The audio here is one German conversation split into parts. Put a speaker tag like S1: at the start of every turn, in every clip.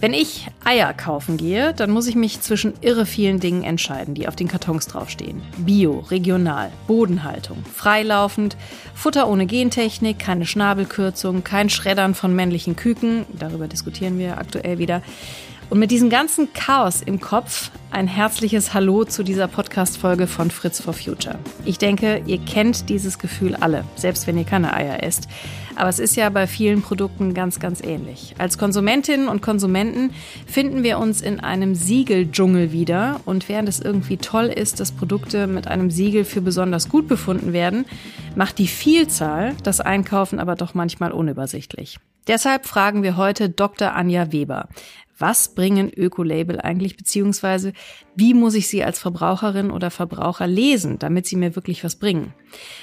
S1: Wenn ich Eier kaufen gehe, dann muss ich mich zwischen irre vielen Dingen entscheiden, die auf den Kartons draufstehen. Bio, regional, Bodenhaltung, freilaufend, Futter ohne Gentechnik, keine Schnabelkürzung, kein Schreddern von männlichen Küken, darüber diskutieren wir aktuell wieder. Und mit diesem ganzen Chaos im Kopf ein herzliches Hallo zu dieser Podcast-Folge von Fritz for Future. Ich denke, ihr kennt dieses Gefühl alle, selbst wenn ihr keine Eier esst. Aber es ist ja bei vielen Produkten ganz, ganz ähnlich. Als Konsumentinnen und Konsumenten finden wir uns in einem Siegeldschungel wieder. Und während es irgendwie toll ist, dass Produkte mit einem Siegel für besonders gut befunden werden, macht die Vielzahl das Einkaufen aber doch manchmal unübersichtlich. Deshalb fragen wir heute Dr. Anja Weber. Was bringen Ökolabel eigentlich, beziehungsweise wie muss ich sie als Verbraucherin oder Verbraucher lesen, damit sie mir wirklich was bringen?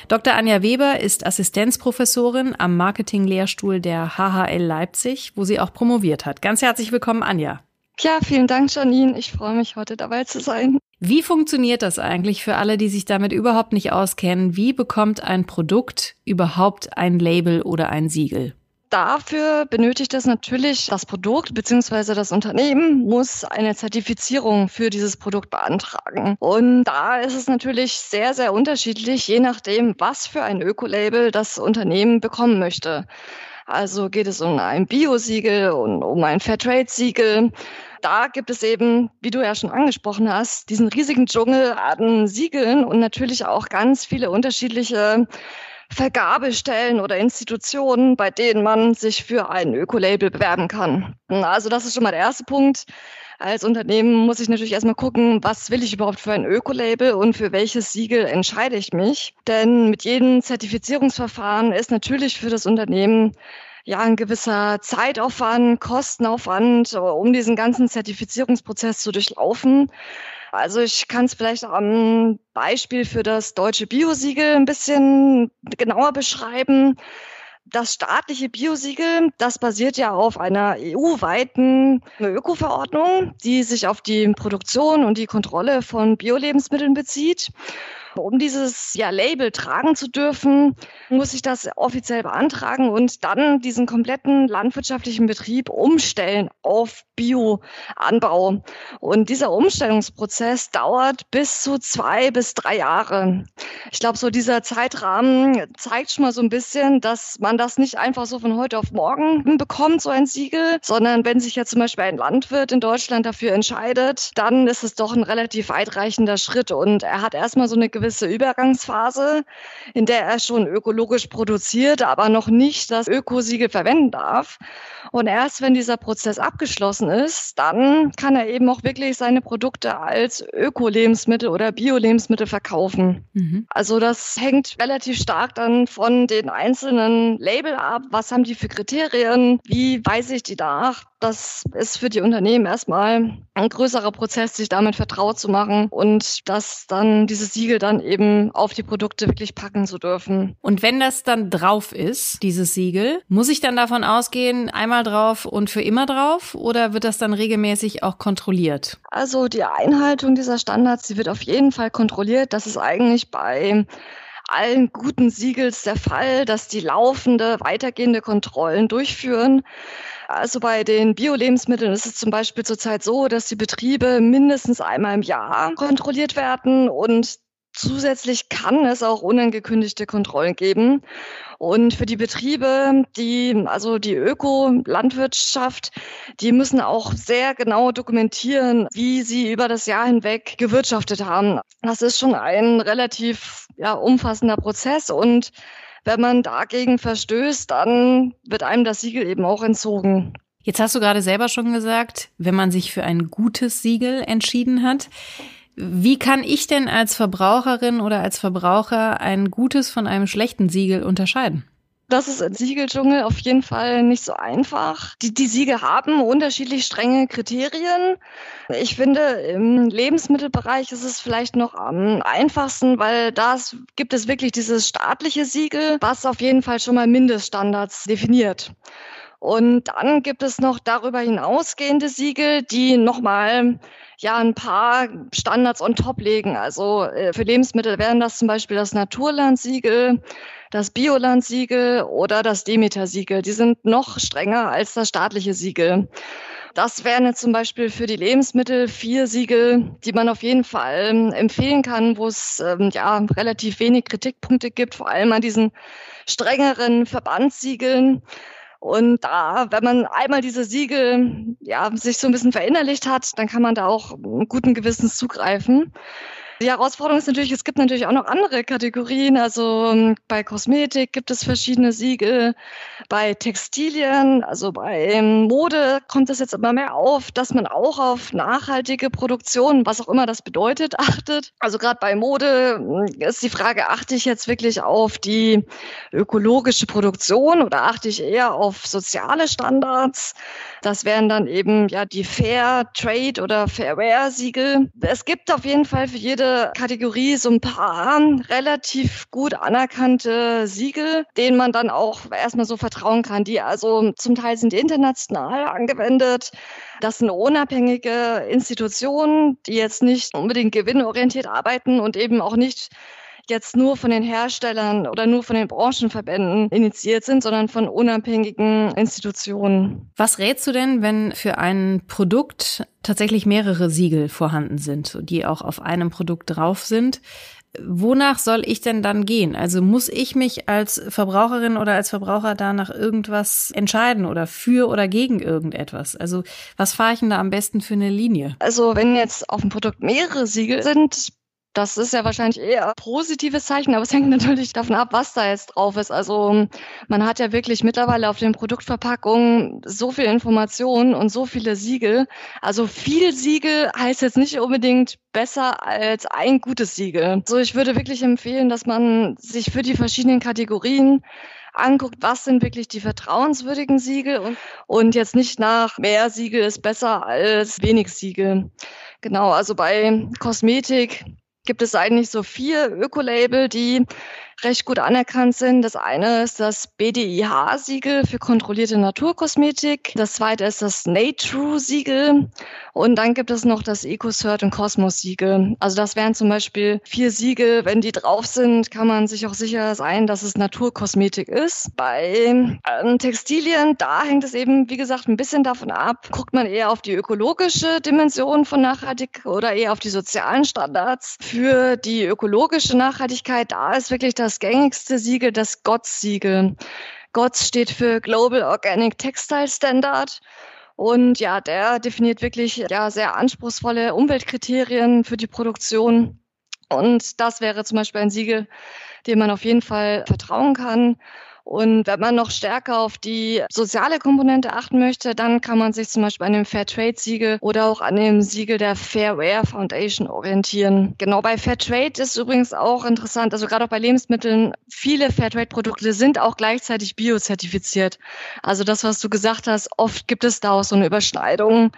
S1: Dr. Anja Weber ist Assistenzprofessorin am Marketinglehrstuhl der HHL Leipzig, wo sie auch promoviert hat. Ganz herzlich willkommen, Anja.
S2: Ja, vielen Dank, Janine. Ich freue mich, heute dabei zu sein.
S1: Wie funktioniert das eigentlich für alle, die sich damit überhaupt nicht auskennen? Wie bekommt ein Produkt überhaupt ein Label oder ein Siegel?
S2: Dafür benötigt es natürlich das Produkt bzw. das Unternehmen muss eine Zertifizierung für dieses Produkt beantragen. Und da ist es natürlich sehr, sehr unterschiedlich, je nachdem, was für ein Ökolabel das Unternehmen bekommen möchte. Also geht es um ein Bio-Siegel und um ein Fairtrade-Siegel. Da gibt es eben, wie du ja schon angesprochen hast, diesen riesigen Dschungel an Siegeln und natürlich auch ganz viele unterschiedliche Vergabestellen oder Institutionen, bei denen man sich für ein Ökolabel bewerben kann. Also das ist schon mal der erste Punkt. Als Unternehmen muss ich natürlich erstmal gucken, was will ich überhaupt für ein Ökolabel und für welches Siegel entscheide ich mich. Denn mit jedem Zertifizierungsverfahren ist natürlich für das Unternehmen ja ein gewisser Zeitaufwand, Kostenaufwand, um diesen ganzen Zertifizierungsprozess zu durchlaufen. Also ich kann es vielleicht am Beispiel für das deutsche Biosiegel ein bisschen genauer beschreiben. Das staatliche Biosiegel, das basiert ja auf einer EU-weiten Öko-Verordnung, die sich auf die Produktion und die Kontrolle von Bio-Lebensmitteln bezieht. Um dieses ja, Label tragen zu dürfen, muss ich das offiziell beantragen und dann diesen kompletten landwirtschaftlichen Betrieb umstellen auf Bioanbau. Und dieser Umstellungsprozess dauert bis zu zwei bis drei Jahre. Ich glaube, so dieser Zeitrahmen zeigt schon mal so ein bisschen, dass man das nicht einfach so von heute auf morgen bekommt, so ein Siegel, sondern wenn sich jetzt zum Beispiel ein Landwirt in Deutschland dafür entscheidet, dann ist es doch ein relativ weitreichender Schritt und er hat erstmal so eine gewisse Übergangsphase, in der er schon ökologisch produziert, aber noch nicht das Ökosiegel verwenden darf. Und erst wenn dieser Prozess abgeschlossen ist, dann kann er eben auch wirklich seine Produkte als Öko-Lebensmittel oder Bio-Lebensmittel verkaufen. Mhm. Also das hängt relativ stark dann von den einzelnen Label ab. Was haben die für Kriterien? Wie weise ich die nach? Das ist für die Unternehmen erstmal ein größerer Prozess, sich damit vertraut zu machen und das dann, dieses Siegel dann eben auf die Produkte wirklich packen zu dürfen.
S1: Und wenn das dann drauf ist, dieses Siegel, muss ich dann davon ausgehen, einmal drauf und für immer drauf oder wird das dann regelmäßig auch kontrolliert?
S2: Also die Einhaltung dieser Standards, die wird auf jeden Fall kontrolliert. Das ist eigentlich bei allen guten Siegels der Fall, dass die laufende, weitergehende Kontrollen durchführen. Also bei den Bio-Lebensmitteln ist es zum Beispiel zurzeit so, dass die Betriebe mindestens einmal im Jahr kontrolliert werden und Zusätzlich kann es auch unangekündigte Kontrollen geben. Und für die Betriebe, die, also die Öko-Landwirtschaft, die müssen auch sehr genau dokumentieren, wie sie über das Jahr hinweg gewirtschaftet haben. Das ist schon ein relativ ja, umfassender Prozess und wenn man dagegen verstößt, dann wird einem das Siegel eben auch entzogen.
S1: Jetzt hast du gerade selber schon gesagt, wenn man sich für ein gutes Siegel entschieden hat. Wie kann ich denn als Verbraucherin oder als Verbraucher ein gutes von einem schlechten Siegel unterscheiden?
S2: Das ist im Siegeldschungel auf jeden Fall nicht so einfach. Die, die Siegel haben unterschiedlich strenge Kriterien. Ich finde, im Lebensmittelbereich ist es vielleicht noch am einfachsten, weil da gibt es wirklich dieses staatliche Siegel, was auf jeden Fall schon mal Mindeststandards definiert. Und dann gibt es noch darüber hinausgehende Siegel, die nochmal ja ein paar Standards on top legen. Also äh, für Lebensmittel wären das zum Beispiel das Naturlandsiegel, das Biolandsiegel oder das Demeter-Siegel. Die sind noch strenger als das staatliche Siegel. Das wären jetzt zum Beispiel für die Lebensmittel vier Siegel, die man auf jeden Fall ähm, empfehlen kann, wo es ähm, ja relativ wenig Kritikpunkte gibt, vor allem an diesen strengeren Verbandssiegeln. Und da, wenn man einmal diese Siegel ja, sich so ein bisschen verinnerlicht hat, dann kann man da auch guten Gewissens zugreifen. Die Herausforderung ist natürlich, es gibt natürlich auch noch andere Kategorien. Also ähm, bei Kosmetik gibt es verschiedene Siegel. Bei Textilien, also bei ähm, Mode kommt es jetzt immer mehr auf, dass man auch auf nachhaltige Produktion, was auch immer das bedeutet, achtet. Also gerade bei Mode hm, ist die Frage, achte ich jetzt wirklich auf die ökologische Produktion oder achte ich eher auf soziale Standards? Das wären dann eben ja die Fair Trade oder Fairware Siegel. Es gibt auf jeden Fall für jede Kategorie so ein paar relativ gut anerkannte Siegel, denen man dann auch erstmal so vertrauen kann. Die also zum Teil sind international angewendet. Das sind unabhängige Institutionen, die jetzt nicht unbedingt gewinnorientiert arbeiten und eben auch nicht jetzt nur von den Herstellern oder nur von den Branchenverbänden initiiert sind, sondern von unabhängigen Institutionen.
S1: Was rätst du denn, wenn für ein Produkt tatsächlich mehrere Siegel vorhanden sind, die auch auf einem Produkt drauf sind? Wonach soll ich denn dann gehen? Also muss ich mich als Verbraucherin oder als Verbraucher da nach irgendwas entscheiden oder für oder gegen irgendetwas? Also was fahre ich denn da am besten für eine Linie?
S2: Also wenn jetzt auf dem Produkt mehrere Siegel sind, das ist ja wahrscheinlich eher positives Zeichen, aber es hängt natürlich davon ab, was da jetzt drauf ist. Also man hat ja wirklich mittlerweile auf den Produktverpackungen so viel Informationen und so viele Siegel. Also viel Siegel heißt jetzt nicht unbedingt besser als ein gutes Siegel. So, ich würde wirklich empfehlen, dass man sich für die verschiedenen Kategorien anguckt, was sind wirklich die vertrauenswürdigen Siegel und, und jetzt nicht nach mehr Siegel ist besser als wenig Siegel. Genau, also bei Kosmetik gibt es eigentlich so vier Ökolabel, die recht gut anerkannt sind. Das eine ist das BDIH-Siegel für kontrollierte Naturkosmetik. Das zweite ist das Natrue-Siegel. Und dann gibt es noch das EcoCert und Cosmos-Siegel. Also das wären zum Beispiel vier Siegel. Wenn die drauf sind, kann man sich auch sicher sein, dass es Naturkosmetik ist. Bei ähm, Textilien, da hängt es eben, wie gesagt, ein bisschen davon ab. Guckt man eher auf die ökologische Dimension von Nachhaltigkeit oder eher auf die sozialen Standards. Für die ökologische Nachhaltigkeit, da ist wirklich das das gängigste Siegel das GOTS-Siegel. GOTS steht für Global Organic Textile Standard. Und ja, der definiert wirklich ja, sehr anspruchsvolle Umweltkriterien für die Produktion. Und das wäre zum Beispiel ein Siegel, dem man auf jeden Fall vertrauen kann. Und wenn man noch stärker auf die soziale Komponente achten möchte, dann kann man sich zum Beispiel an dem Fair Trade Siegel oder auch an dem Siegel der Fairware Foundation orientieren. Genau bei Fair Trade ist übrigens auch interessant, also gerade auch bei Lebensmitteln, viele Fair Trade Produkte sind auch gleichzeitig biozertifiziert. Also das, was du gesagt hast, oft gibt es da auch so eine Überschneidung,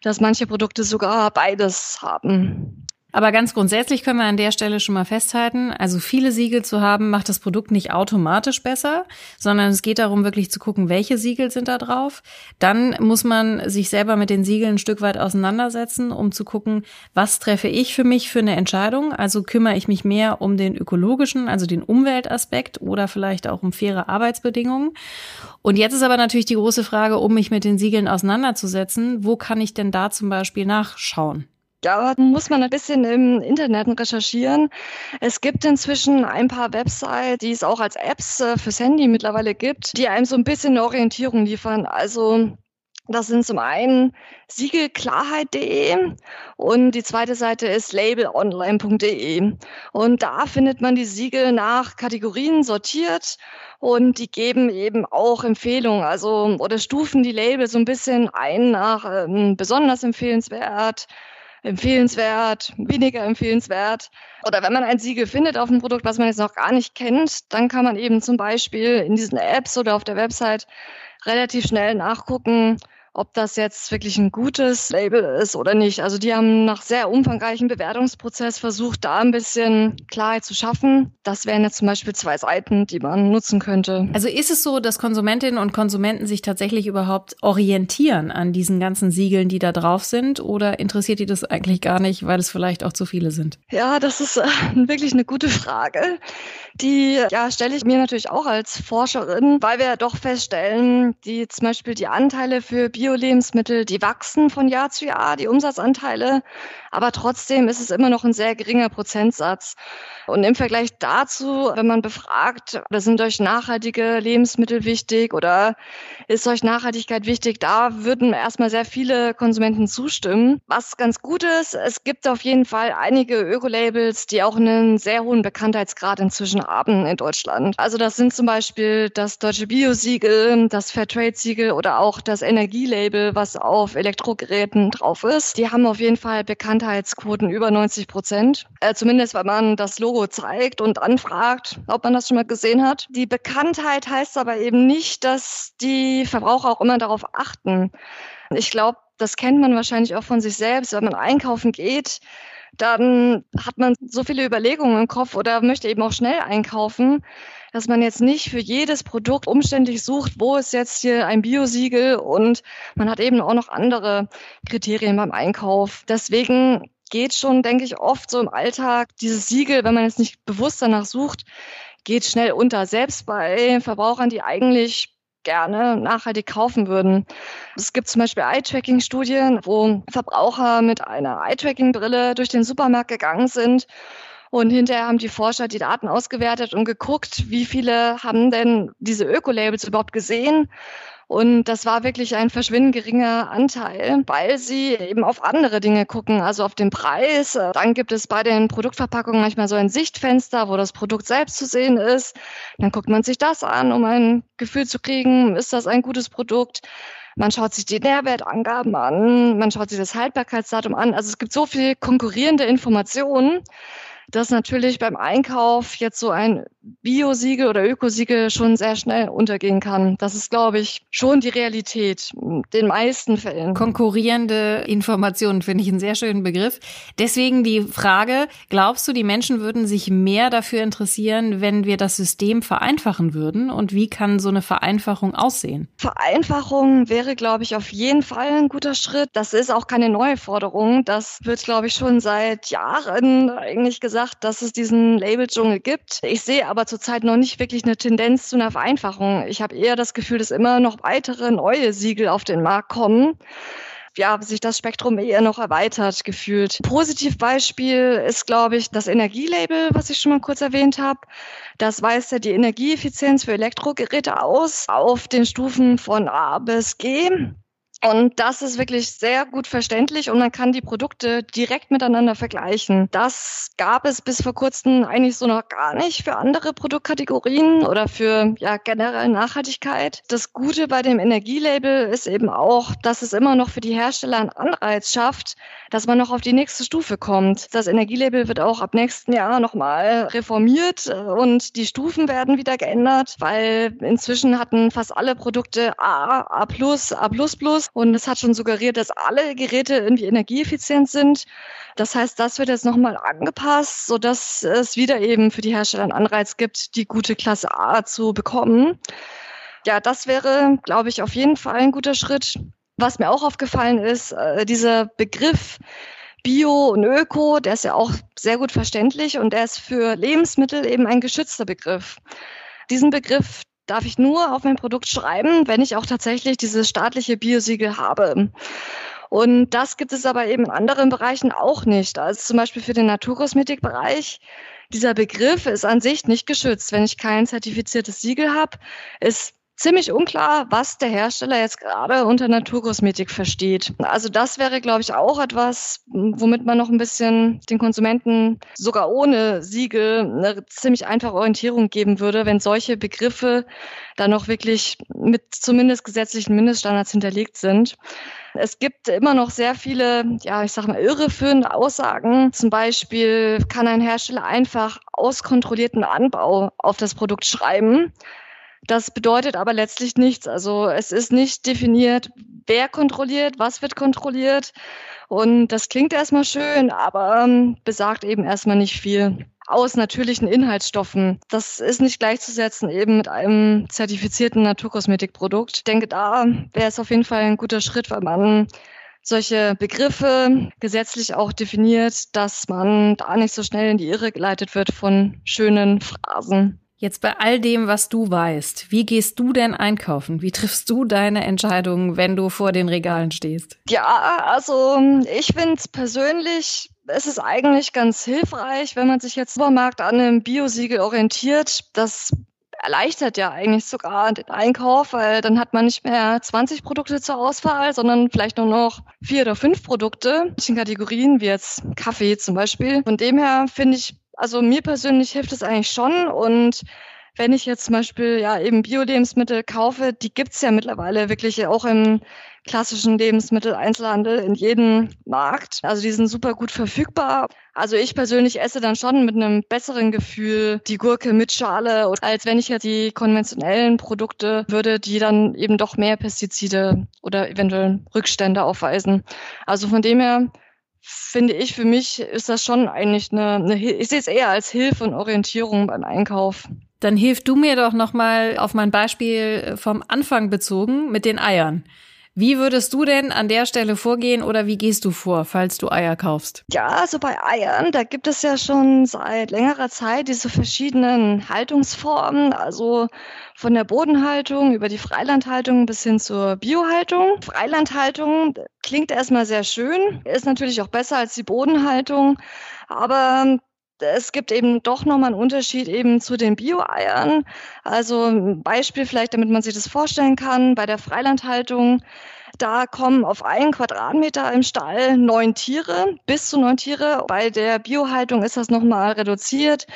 S2: dass manche Produkte sogar beides haben.
S1: Aber ganz grundsätzlich können wir an der Stelle schon mal festhalten, also viele Siegel zu haben, macht das Produkt nicht automatisch besser, sondern es geht darum, wirklich zu gucken, welche Siegel sind da drauf. Dann muss man sich selber mit den Siegeln ein Stück weit auseinandersetzen, um zu gucken, was treffe ich für mich für eine Entscheidung. Also kümmere ich mich mehr um den ökologischen, also den Umweltaspekt oder vielleicht auch um faire Arbeitsbedingungen. Und jetzt ist aber natürlich die große Frage, um mich mit den Siegeln auseinanderzusetzen, wo kann ich denn da zum Beispiel nachschauen?
S2: Da muss man ein bisschen im Internet recherchieren. Es gibt inzwischen ein paar Websites, die es auch als Apps äh, fürs Handy mittlerweile gibt, die einem so ein bisschen eine Orientierung liefern. Also das sind zum einen siegelklarheit.de und die zweite Seite ist labelonline.de. Und da findet man die Siegel nach Kategorien sortiert und die geben eben auch Empfehlungen, also oder stufen die Label so ein bisschen ein nach ähm, besonders empfehlenswert, empfehlenswert, weniger empfehlenswert. Oder wenn man ein Siegel findet auf einem Produkt, was man jetzt noch gar nicht kennt, dann kann man eben zum Beispiel in diesen Apps oder auf der Website relativ schnell nachgucken, ob das jetzt wirklich ein gutes Label ist oder nicht. Also die haben nach sehr umfangreichen Bewertungsprozess versucht, da ein bisschen Klarheit zu schaffen. Das wären jetzt zum Beispiel zwei Seiten, die man nutzen könnte.
S1: Also ist es so, dass Konsumentinnen und Konsumenten sich tatsächlich überhaupt orientieren an diesen ganzen Siegeln, die da drauf sind? Oder interessiert die das eigentlich gar nicht, weil es vielleicht auch zu viele sind?
S2: Ja, das ist äh, wirklich eine gute Frage. Die ja, stelle ich mir natürlich auch als Forscherin, weil wir ja doch feststellen, die zum Beispiel die Anteile für Bio-Lebensmittel, die wachsen von Jahr zu Jahr, die Umsatzanteile, aber trotzdem ist es immer noch ein sehr geringer Prozentsatz. Und im Vergleich dazu, wenn man befragt, sind euch nachhaltige Lebensmittel wichtig oder ist euch Nachhaltigkeit wichtig, da würden erstmal sehr viele Konsumenten zustimmen. Was ganz gut ist, es gibt auf jeden Fall einige Öko-Labels, die auch einen sehr hohen Bekanntheitsgrad inzwischen haben in Deutschland. Also das sind zum Beispiel das Deutsche Bio-Siegel, das Fairtrade-Siegel oder auch das Energielabel, was auf Elektrogeräten drauf ist. Die haben auf jeden Fall Bekanntheitsquoten über 90 Prozent. Äh, zumindest, wenn man das Logo Logo zeigt und anfragt, ob man das schon mal gesehen hat. Die Bekanntheit heißt aber eben nicht, dass die Verbraucher auch immer darauf achten. Ich glaube, das kennt man wahrscheinlich auch von sich selbst, wenn man einkaufen geht dann hat man so viele Überlegungen im Kopf oder möchte eben auch schnell einkaufen, dass man jetzt nicht für jedes Produkt umständlich sucht, wo ist jetzt hier ein Biosiegel und man hat eben auch noch andere Kriterien beim Einkauf. Deswegen geht schon, denke ich, oft so im Alltag. Dieses Siegel, wenn man jetzt nicht bewusst danach sucht, geht schnell unter. Selbst bei Verbrauchern, die eigentlich gerne nachhaltig kaufen würden. Es gibt zum Beispiel Eye-Tracking-Studien, wo Verbraucher mit einer Eye-Tracking-Brille durch den Supermarkt gegangen sind und hinterher haben die Forscher die Daten ausgewertet und geguckt, wie viele haben denn diese Öko-Labels überhaupt gesehen und das war wirklich ein verschwindend geringer Anteil, weil sie eben auf andere Dinge gucken, also auf den Preis. Dann gibt es bei den Produktverpackungen manchmal so ein Sichtfenster, wo das Produkt selbst zu sehen ist. Dann guckt man sich das an, um ein Gefühl zu kriegen, ist das ein gutes Produkt. Man schaut sich die Nährwertangaben an, man schaut sich das Haltbarkeitsdatum an. Also es gibt so viel konkurrierende Informationen, dass natürlich beim Einkauf jetzt so ein Bio-Siegel oder Ökosiegel schon sehr schnell untergehen kann. Das ist, glaube ich, schon die Realität in den meisten Fällen.
S1: Konkurrierende Informationen finde ich einen sehr schönen Begriff. Deswegen die Frage, glaubst du, die Menschen würden sich mehr dafür interessieren, wenn wir das System vereinfachen würden? Und wie kann so eine Vereinfachung aussehen?
S2: Vereinfachung wäre, glaube ich, auf jeden Fall ein guter Schritt. Das ist auch keine neue Forderung. Das wird, glaube ich, schon seit Jahren eigentlich gesagt, dass es diesen Label-Dschungel gibt. Ich sehe aber zurzeit noch nicht wirklich eine Tendenz zu einer Vereinfachung. Ich habe eher das Gefühl, dass immer noch weitere neue Siegel auf den Markt kommen ja, sich das Spektrum eher noch erweitert gefühlt. Positivbeispiel ist, glaube ich, das Energielabel, was ich schon mal kurz erwähnt habe. Das weist ja die Energieeffizienz für Elektrogeräte aus auf den Stufen von A bis G. Und das ist wirklich sehr gut verständlich und man kann die Produkte direkt miteinander vergleichen. Das gab es bis vor kurzem eigentlich so noch gar nicht für andere Produktkategorien oder für ja, generell Nachhaltigkeit. Das Gute bei dem Energielabel ist eben auch, dass es immer noch für die Hersteller einen Anreiz schafft, dass man noch auf die nächste Stufe kommt. Das Energielabel wird auch ab nächsten Jahr nochmal reformiert und die Stufen werden wieder geändert, weil inzwischen hatten fast alle Produkte A, A+, A++ und es hat schon suggeriert, dass alle Geräte irgendwie energieeffizient sind. Das heißt, das wird jetzt nochmal angepasst, sodass es wieder eben für die Hersteller einen Anreiz gibt, die gute Klasse A zu bekommen. Ja, das wäre, glaube ich, auf jeden Fall ein guter Schritt. Was mir auch aufgefallen ist, äh, dieser Begriff Bio und Öko, der ist ja auch sehr gut verständlich und der ist für Lebensmittel eben ein geschützter Begriff. Diesen Begriff, darf ich nur auf mein Produkt schreiben, wenn ich auch tatsächlich dieses staatliche Biosiegel habe. Und das gibt es aber eben in anderen Bereichen auch nicht. Also zum Beispiel für den Naturkosmetikbereich. Dieser Begriff ist an sich nicht geschützt. Wenn ich kein zertifiziertes Siegel habe, ist ziemlich unklar, was der Hersteller jetzt gerade unter Naturkosmetik versteht. Also das wäre, glaube ich, auch etwas, womit man noch ein bisschen den Konsumenten sogar ohne Siegel eine ziemlich einfache Orientierung geben würde, wenn solche Begriffe dann noch wirklich mit zumindest gesetzlichen Mindeststandards hinterlegt sind. Es gibt immer noch sehr viele, ja, ich sag mal, irreführende Aussagen. Zum Beispiel kann ein Hersteller einfach auskontrollierten Anbau auf das Produkt schreiben. Das bedeutet aber letztlich nichts. Also es ist nicht definiert, wer kontrolliert, was wird kontrolliert. Und das klingt erstmal schön, aber ähm, besagt eben erstmal nicht viel aus natürlichen Inhaltsstoffen. Das ist nicht gleichzusetzen eben mit einem zertifizierten Naturkosmetikprodukt. Ich denke, da wäre es auf jeden Fall ein guter Schritt, weil man solche Begriffe gesetzlich auch definiert, dass man da nicht so schnell in die Irre geleitet wird von schönen Phrasen.
S1: Jetzt bei all dem, was du weißt, wie gehst du denn einkaufen? Wie triffst du deine Entscheidungen, wenn du vor den Regalen stehst?
S2: Ja, also ich finde es persönlich, es ist eigentlich ganz hilfreich, wenn man sich jetzt Supermarkt an einem Biosiegel orientiert. Das erleichtert ja eigentlich sogar den Einkauf, weil dann hat man nicht mehr 20 Produkte zur Auswahl, sondern vielleicht nur noch vier oder fünf Produkte in Kategorien, wie jetzt Kaffee zum Beispiel. Von dem her finde ich, also mir persönlich hilft es eigentlich schon und wenn ich jetzt zum Beispiel ja eben Bio-Lebensmittel kaufe, die gibt's ja mittlerweile wirklich auch im klassischen Lebensmitteleinzelhandel in jedem Markt. Also die sind super gut verfügbar. Also ich persönlich esse dann schon mit einem besseren Gefühl die Gurke mit Schale, als wenn ich jetzt die konventionellen Produkte würde, die dann eben doch mehr Pestizide oder eventuell Rückstände aufweisen. Also von dem her finde ich, für mich ist das schon eigentlich eine, eine ich sehe es eher als Hilfe und Orientierung beim Einkauf.
S1: Dann hilf du mir doch nochmal auf mein Beispiel vom Anfang bezogen mit den Eiern. Wie würdest du denn an der Stelle vorgehen oder wie gehst du vor, falls du Eier kaufst?
S2: Ja, also bei Eiern, da gibt es ja schon seit längerer Zeit diese verschiedenen Haltungsformen, also von der Bodenhaltung über die Freilandhaltung bis hin zur Biohaltung. Freilandhaltung klingt erstmal sehr schön, ist natürlich auch besser als die Bodenhaltung, aber es gibt eben doch nochmal einen Unterschied eben zu den Bio-Eiern. Also ein Beispiel vielleicht, damit man sich das vorstellen kann, bei der Freilandhaltung, da kommen auf einen Quadratmeter im Stall neun Tiere, bis zu neun Tiere. Bei der Biohaltung ist das nochmal reduziert.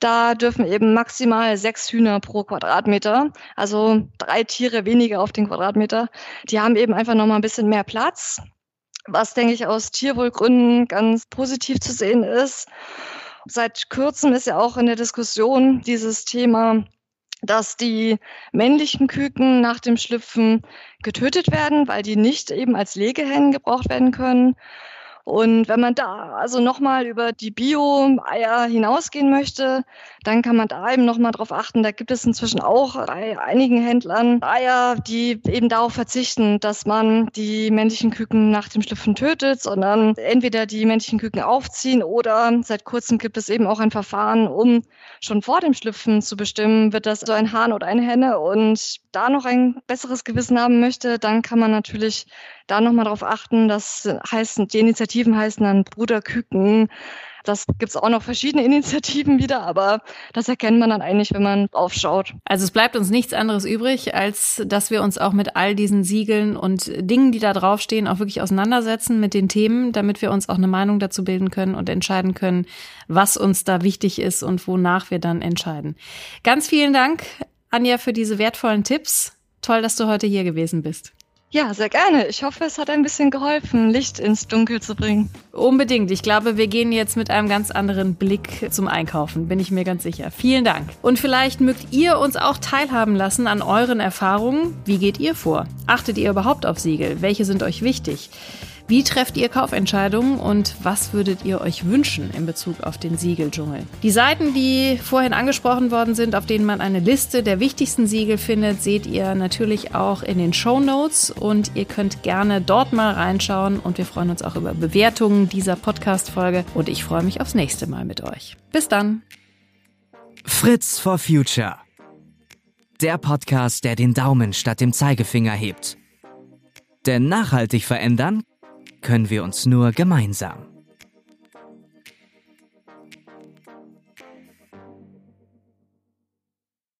S2: Da dürfen eben maximal sechs Hühner pro Quadratmeter, also drei Tiere weniger auf den Quadratmeter. Die haben eben einfach nochmal ein bisschen mehr Platz, was, denke ich, aus Tierwohlgründen ganz positiv zu sehen ist. Seit kurzem ist ja auch in der Diskussion dieses Thema, dass die männlichen Küken nach dem Schlüpfen getötet werden, weil die nicht eben als Legehennen gebraucht werden können. Und wenn man da also nochmal über die Bio-Eier hinausgehen möchte, dann kann man da eben nochmal drauf achten. Da gibt es inzwischen auch bei einigen Händlern Eier, die eben darauf verzichten, dass man die männlichen Küken nach dem Schlüpfen tötet, sondern entweder die männlichen Küken aufziehen oder seit kurzem gibt es eben auch ein Verfahren, um schon vor dem Schlüpfen zu bestimmen, wird das so ein Hahn oder eine Henne und da noch ein besseres Gewissen haben möchte, dann kann man natürlich da nochmal darauf achten. Das heißt, die Initiativen heißen dann Bruderküken. Das gibt's auch noch verschiedene Initiativen wieder, aber das erkennt man dann eigentlich, wenn man aufschaut.
S1: Also es bleibt uns nichts anderes übrig, als dass wir uns auch mit all diesen Siegeln und Dingen, die da draufstehen, auch wirklich auseinandersetzen mit den Themen, damit wir uns auch eine Meinung dazu bilden können und entscheiden können, was uns da wichtig ist und wonach wir dann entscheiden. Ganz vielen Dank, Anja, für diese wertvollen Tipps. Toll, dass du heute hier gewesen bist.
S2: Ja, sehr gerne. Ich hoffe, es hat ein bisschen geholfen, Licht ins Dunkel zu bringen.
S1: Unbedingt. Ich glaube, wir gehen jetzt mit einem ganz anderen Blick zum Einkaufen, bin ich mir ganz sicher. Vielen Dank. Und vielleicht mögt ihr uns auch teilhaben lassen an euren Erfahrungen. Wie geht ihr vor? Achtet ihr überhaupt auf Siegel? Welche sind euch wichtig? Wie trefft ihr Kaufentscheidungen und was würdet ihr euch wünschen in Bezug auf den Siegeldschungel? Die Seiten, die vorhin angesprochen worden sind, auf denen man eine Liste der wichtigsten Siegel findet, seht ihr natürlich auch in den Show Notes und ihr könnt gerne dort mal reinschauen und wir freuen uns auch über Bewertungen dieser Podcast-Folge und ich freue mich aufs nächste Mal mit euch. Bis dann.
S3: Fritz for Future. Der Podcast, der den Daumen statt dem Zeigefinger hebt. Denn nachhaltig verändern können wir uns nur gemeinsam.